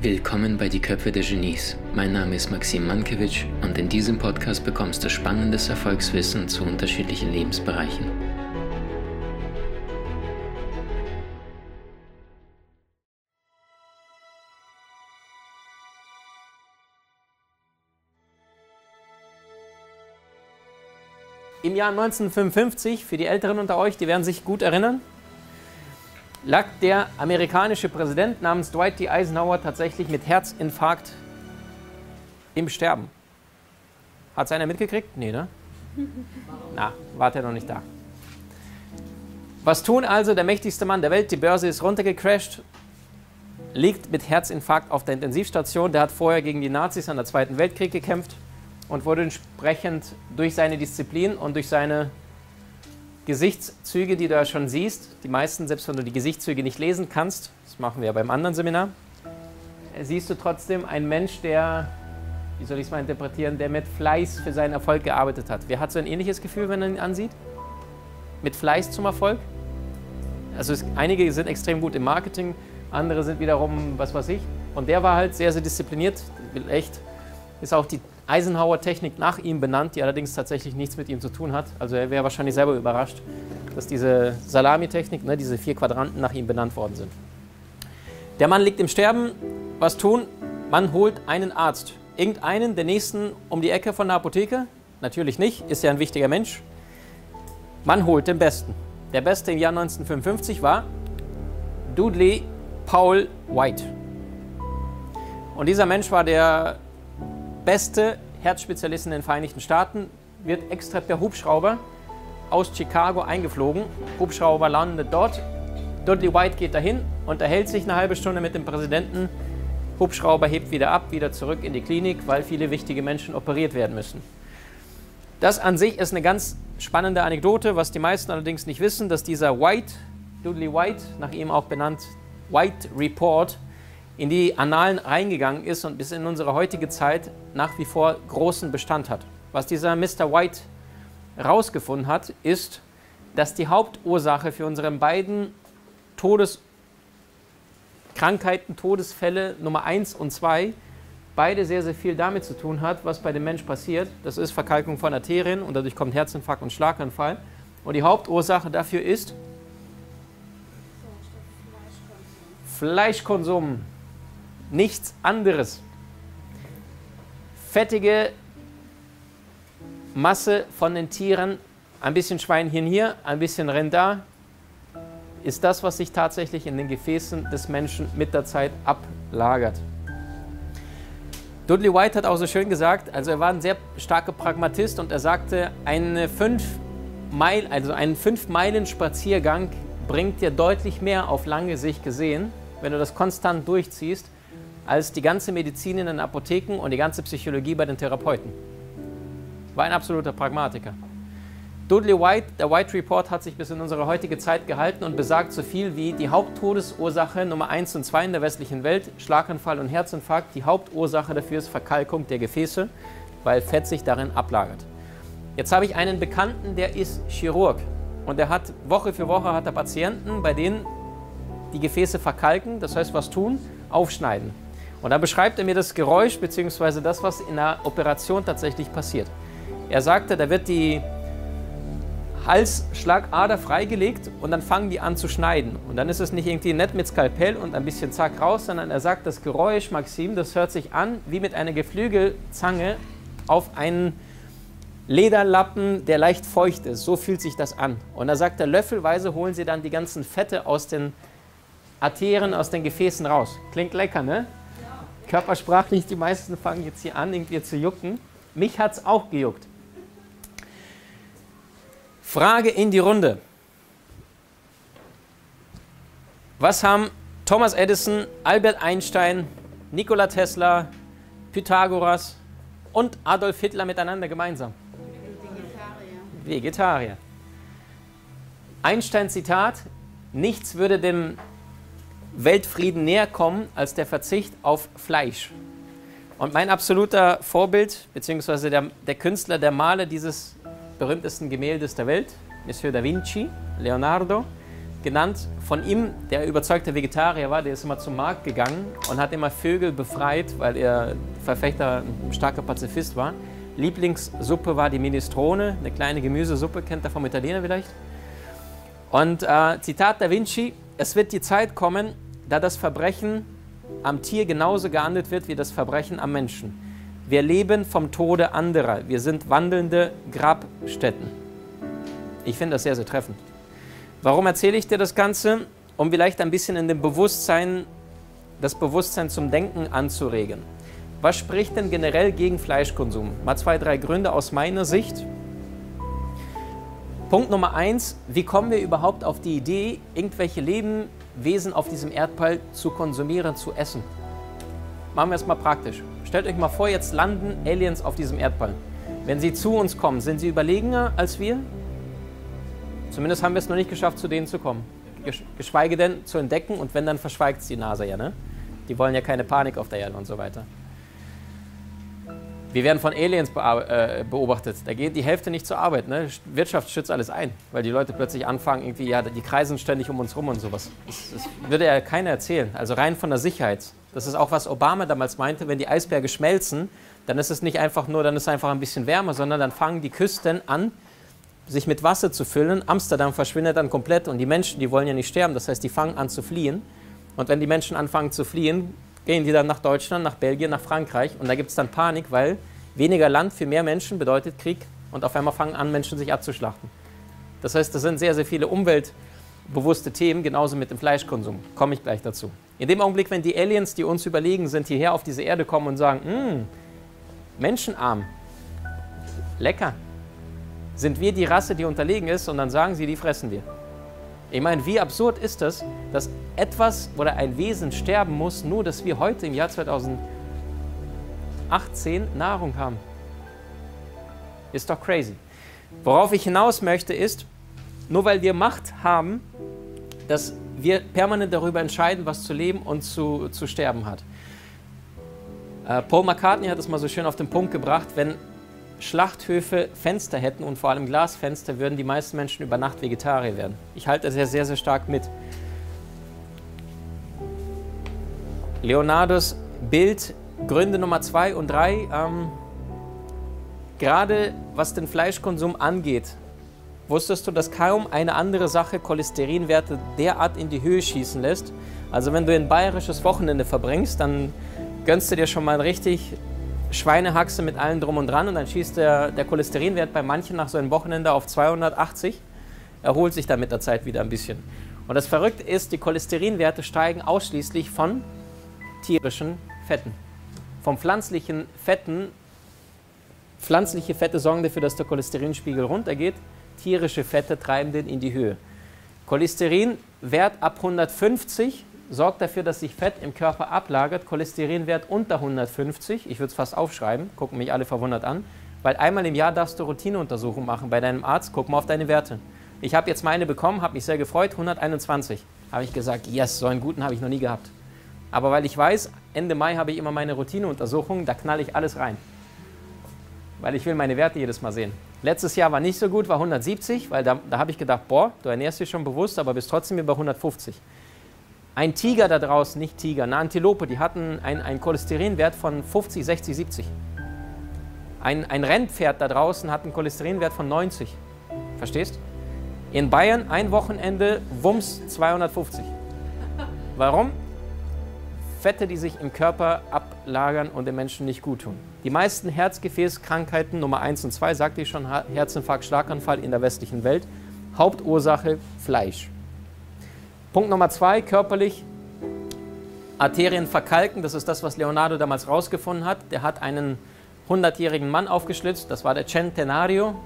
Willkommen bei Die Köpfe der Genies. Mein Name ist Maxim Mankewitsch und in diesem Podcast bekommst du spannendes Erfolgswissen zu unterschiedlichen Lebensbereichen. Im Jahr 1955, für die Älteren unter euch, die werden sich gut erinnern, lag der amerikanische Präsident namens Dwight D. Eisenhower tatsächlich mit Herzinfarkt im Sterben. Hat es einer mitgekriegt? Nee, ne? Na, war er noch nicht da. Was tun also der mächtigste Mann der Welt? Die Börse ist runtergecrasht, liegt mit Herzinfarkt auf der Intensivstation. Der hat vorher gegen die Nazis an der Zweiten Weltkrieg gekämpft und wurde entsprechend durch seine Disziplin und durch seine Gesichtszüge, die du ja schon siehst, die meisten, selbst wenn du die Gesichtszüge nicht lesen kannst, das machen wir ja beim anderen Seminar, siehst du trotzdem einen Mensch, der, wie soll ich es mal interpretieren, der mit Fleiß für seinen Erfolg gearbeitet hat. Wer hat so ein ähnliches Gefühl, wenn er ihn ansieht? Mit Fleiß zum Erfolg? Also es, einige sind extrem gut im Marketing, andere sind wiederum, was weiß ich. Und der war halt sehr, sehr diszipliniert, echt, ist auch die Eisenhower-Technik nach ihm benannt, die allerdings tatsächlich nichts mit ihm zu tun hat. Also er wäre wahrscheinlich selber überrascht, dass diese Salami-Technik, ne, diese vier Quadranten nach ihm benannt worden sind. Der Mann liegt im Sterben. Was tun? Man holt einen Arzt. Irgendeinen, der nächsten um die Ecke von der Apotheke? Natürlich nicht, ist ja ein wichtiger Mensch. Man holt den Besten. Der Beste im Jahr 1955 war Dudley Paul White. Und dieser Mensch war der beste Herzspezialist in den Vereinigten Staaten, wird extra per Hubschrauber aus Chicago eingeflogen. Hubschrauber landet dort. Dudley White geht dahin, unterhält sich eine halbe Stunde mit dem Präsidenten. Hubschrauber hebt wieder ab, wieder zurück in die Klinik, weil viele wichtige Menschen operiert werden müssen. Das an sich ist eine ganz spannende Anekdote, was die meisten allerdings nicht wissen, dass dieser White, Dudley White, nach ihm auch benannt, White Report, in die Annalen reingegangen ist und bis in unsere heutige Zeit nach wie vor großen Bestand hat. Was dieser Mr. White herausgefunden hat, ist, dass die Hauptursache für unsere beiden Todeskrankheiten, Todesfälle Nummer 1 und 2 beide sehr, sehr viel damit zu tun hat, was bei dem Mensch passiert. Das ist Verkalkung von Arterien und dadurch kommt Herzinfarkt und Schlaganfall. Und die Hauptursache dafür ist Fleischkonsum nichts anderes. Fettige Masse von den Tieren, ein bisschen Schweinchen hier, ein bisschen Rind da, ist das, was sich tatsächlich in den Gefäßen des Menschen mit der Zeit ablagert. Dudley White hat auch so schön gesagt, also er war ein sehr starker Pragmatist und er sagte, eine fünf Meil, also ein fünf Meilen Spaziergang bringt dir deutlich mehr auf lange Sicht gesehen, wenn du das konstant durchziehst, als die ganze Medizin in den Apotheken und die ganze Psychologie bei den Therapeuten. War ein absoluter Pragmatiker. Dudley White, der White Report, hat sich bis in unsere heutige Zeit gehalten und besagt so viel wie die Haupttodesursache Nummer 1 und 2 in der westlichen Welt, Schlaganfall und Herzinfarkt. Die Hauptursache dafür ist Verkalkung der Gefäße, weil Fett sich darin ablagert. Jetzt habe ich einen Bekannten, der ist Chirurg und der hat Woche für Woche hat er Patienten, bei denen die Gefäße verkalken, das heißt was tun, aufschneiden. Und da beschreibt er mir das Geräusch bzw. das, was in der Operation tatsächlich passiert. Er sagte, da wird die Halsschlagader freigelegt und dann fangen die an zu schneiden. Und dann ist es nicht irgendwie nett mit Skalpell und ein bisschen zack raus, sondern er sagt, das Geräusch, Maxim, das hört sich an wie mit einer Geflügelzange auf einen Lederlappen, der leicht feucht ist. So fühlt sich das an. Und da sagt er, löffelweise holen sie dann die ganzen Fette aus den Arterien, aus den Gefäßen raus. Klingt lecker, ne? Körpersprachlich, die meisten fangen jetzt hier an, irgendwie zu jucken. Mich hat es auch gejuckt. Frage in die Runde. Was haben Thomas Edison, Albert Einstein, Nikola Tesla, Pythagoras und Adolf Hitler miteinander gemeinsam? Vegetarier. Vegetarier. Einstein Zitat, nichts würde dem Weltfrieden näher kommen als der Verzicht auf Fleisch. Und mein absoluter Vorbild, beziehungsweise der, der Künstler, der Maler dieses berühmtesten Gemäldes der Welt, Monsieur da Vinci, Leonardo, genannt von ihm, der überzeugter Vegetarier war, der ist immer zum Markt gegangen und hat immer Vögel befreit, weil er Verfechter, ein starker Pazifist war. Lieblingssuppe war die Minestrone, eine kleine Gemüsesuppe, kennt ihr vom Italiener vielleicht. Und äh, Zitat da Vinci, es wird die Zeit kommen, da das Verbrechen am Tier genauso geahndet wird wie das Verbrechen am Menschen. Wir leben vom Tode anderer, wir sind wandelnde Grabstätten. Ich finde das sehr, sehr treffend. Warum erzähle ich dir das Ganze? Um vielleicht ein bisschen in dem Bewusstsein, das Bewusstsein zum Denken anzuregen. Was spricht denn generell gegen Fleischkonsum? Mal zwei, drei Gründe aus meiner Sicht. Punkt Nummer eins, wie kommen wir überhaupt auf die Idee, irgendwelche Lebewesen auf diesem Erdball zu konsumieren, zu essen? Machen wir es mal praktisch. Stellt euch mal vor, jetzt landen Aliens auf diesem Erdball. Wenn sie zu uns kommen, sind sie überlegener als wir? Zumindest haben wir es noch nicht geschafft, zu denen zu kommen. Geschweige denn zu entdecken und wenn, dann verschweigt es die NASA ja. Ne? Die wollen ja keine Panik auf der Erde und so weiter. Wir werden von Aliens äh, beobachtet. Da geht die Hälfte nicht zur Arbeit. Ne? Wirtschaft schützt alles ein, weil die Leute plötzlich anfangen, irgendwie, ja, die kreisen ständig um uns rum und sowas. Das, das würde ja keiner erzählen. Also rein von der Sicherheit. Das ist auch, was Obama damals meinte, wenn die Eisberge schmelzen, dann ist es nicht einfach nur, dann ist einfach ein bisschen wärmer, sondern dann fangen die Küsten an, sich mit Wasser zu füllen. Amsterdam verschwindet dann komplett und die Menschen, die wollen ja nicht sterben, das heißt, die fangen an zu fliehen. Und wenn die Menschen anfangen zu fliehen, gehen die dann nach Deutschland, nach Belgien, nach Frankreich und da gibt es dann Panik, weil weniger Land für mehr Menschen bedeutet Krieg und auf einmal fangen an, Menschen sich abzuschlachten. Das heißt, das sind sehr, sehr viele umweltbewusste Themen, genauso mit dem Fleischkonsum. Komme ich gleich dazu. In dem Augenblick, wenn die Aliens, die uns überlegen sind, hierher auf diese Erde kommen und sagen, hm, Menschenarm, lecker, sind wir die Rasse, die unterlegen ist und dann sagen sie, die fressen wir. Ich meine, wie absurd ist das, dass etwas oder ein Wesen sterben muss, nur dass wir heute im Jahr 2018 Nahrung haben. Ist doch crazy. Worauf ich hinaus möchte ist, nur weil wir Macht haben, dass wir permanent darüber entscheiden, was zu leben und zu, zu sterben hat. Äh, Paul McCartney hat es mal so schön auf den Punkt gebracht, wenn Schlachthöfe Fenster hätten und vor allem Glasfenster, würden die meisten Menschen über Nacht Vegetarier werden. Ich halte das ja sehr, sehr stark mit. Leonardos Bild, Gründe Nummer zwei und drei. Ähm, gerade was den Fleischkonsum angeht, wusstest du, dass kaum eine andere Sache Cholesterinwerte derart in die Höhe schießen lässt? Also wenn du ein bayerisches Wochenende verbringst, dann gönnst du dir schon mal richtig Schweinehaxe mit allem drum und dran und dann schießt der, der Cholesterinwert bei manchen nach so einem Wochenende auf 280, erholt sich dann mit der Zeit wieder ein bisschen. Und das Verrückte ist, die Cholesterinwerte steigen ausschließlich von tierischen Fetten. Vom pflanzlichen Fetten, pflanzliche Fette sorgen dafür, dass der Cholesterinspiegel runtergeht, tierische Fette treiben den in die Höhe. Cholesterinwert ab 150 sorgt dafür, dass sich Fett im Körper ablagert, Cholesterinwert unter 150, ich würde es fast aufschreiben, gucken mich alle verwundert an, weil einmal im Jahr darfst du Routineuntersuchungen machen bei deinem Arzt, guck mal auf deine Werte. Ich habe jetzt meine bekommen, habe mich sehr gefreut, 121. Habe ich gesagt, yes, so einen guten habe ich noch nie gehabt. Aber weil ich weiß, Ende Mai habe ich immer meine Routineuntersuchungen, da knalle ich alles rein. Weil ich will meine Werte jedes Mal sehen. Letztes Jahr war nicht so gut, war 170, weil da, da habe ich gedacht, boah, du ernährst dich schon bewusst, aber bist trotzdem über 150. Ein Tiger da draußen, nicht Tiger, eine Antilope, die hatten einen Cholesterinwert von 50, 60, 70. Ein, ein Rennpferd da draußen hat einen Cholesterinwert von 90. Verstehst? In Bayern ein Wochenende, Wumms 250. Warum? Fette, die sich im Körper ablagern und den Menschen nicht gut tun. Die meisten Herzgefäßkrankheiten Nummer 1 und 2, sagte ich schon, Herzinfarkt, Schlaganfall in der westlichen Welt, Hauptursache Fleisch. Punkt Nummer zwei, körperlich Arterien verkalken. Das ist das, was Leonardo damals rausgefunden hat. Der hat einen 100-jährigen Mann aufgeschlitzt, das war der Centenario.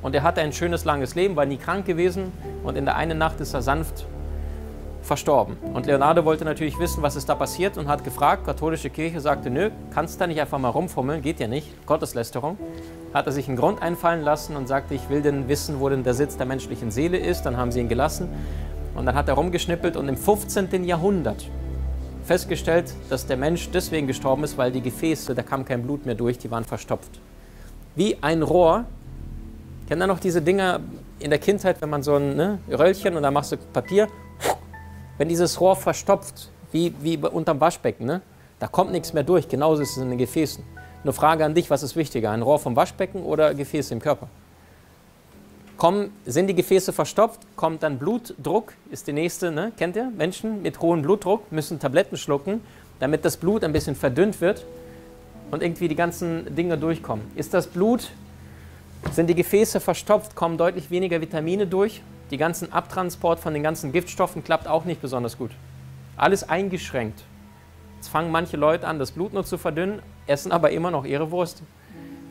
Und er hatte ein schönes, langes Leben, war nie krank gewesen. Und in der einen Nacht ist er sanft verstorben. Und Leonardo wollte natürlich wissen, was ist da passiert und hat gefragt. Katholische Kirche sagte, nö, kannst da nicht einfach mal rumfummeln, geht ja nicht, Gotteslästerung. Hat er sich einen Grund einfallen lassen und sagte, ich will denn wissen, wo denn der Sitz der menschlichen Seele ist. Dann haben sie ihn gelassen. Und dann hat er rumgeschnippelt und im 15. Jahrhundert festgestellt, dass der Mensch deswegen gestorben ist, weil die Gefäße, da kam kein Blut mehr durch, die waren verstopft. Wie ein Rohr Kennt ihr noch diese Dinger in der Kindheit, wenn man so ein ne, Röllchen und da machst du Papier, wenn dieses Rohr verstopft, wie, wie unterm Waschbecken, ne, da kommt nichts mehr durch. Genauso ist es in den Gefäßen. Eine Frage an dich, was ist wichtiger, ein Rohr vom Waschbecken oder Gefäße im Körper? Kommen, sind die Gefäße verstopft, kommt dann Blutdruck, ist die nächste, ne? kennt ihr? Menschen mit hohem Blutdruck müssen Tabletten schlucken, damit das Blut ein bisschen verdünnt wird und irgendwie die ganzen Dinge durchkommen. Ist das Blut, sind die Gefäße verstopft, kommen deutlich weniger Vitamine durch, die ganzen Abtransport von den ganzen Giftstoffen klappt auch nicht besonders gut. Alles eingeschränkt. Jetzt fangen manche Leute an, das Blut nur zu verdünnen, essen aber immer noch ihre Wurst.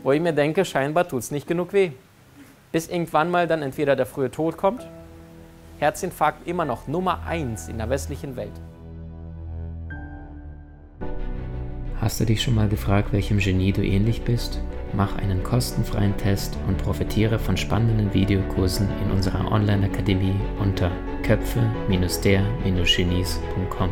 Wo ich mir denke, scheinbar tut es nicht genug weh. Bis irgendwann mal dann entweder der frühe Tod kommt, Herzinfarkt immer noch Nummer eins in der westlichen Welt. Hast du dich schon mal gefragt, welchem Genie du ähnlich bist? Mach einen kostenfreien Test und profitiere von spannenden Videokursen in unserer Online-Akademie unter köpfe-der-genies.com.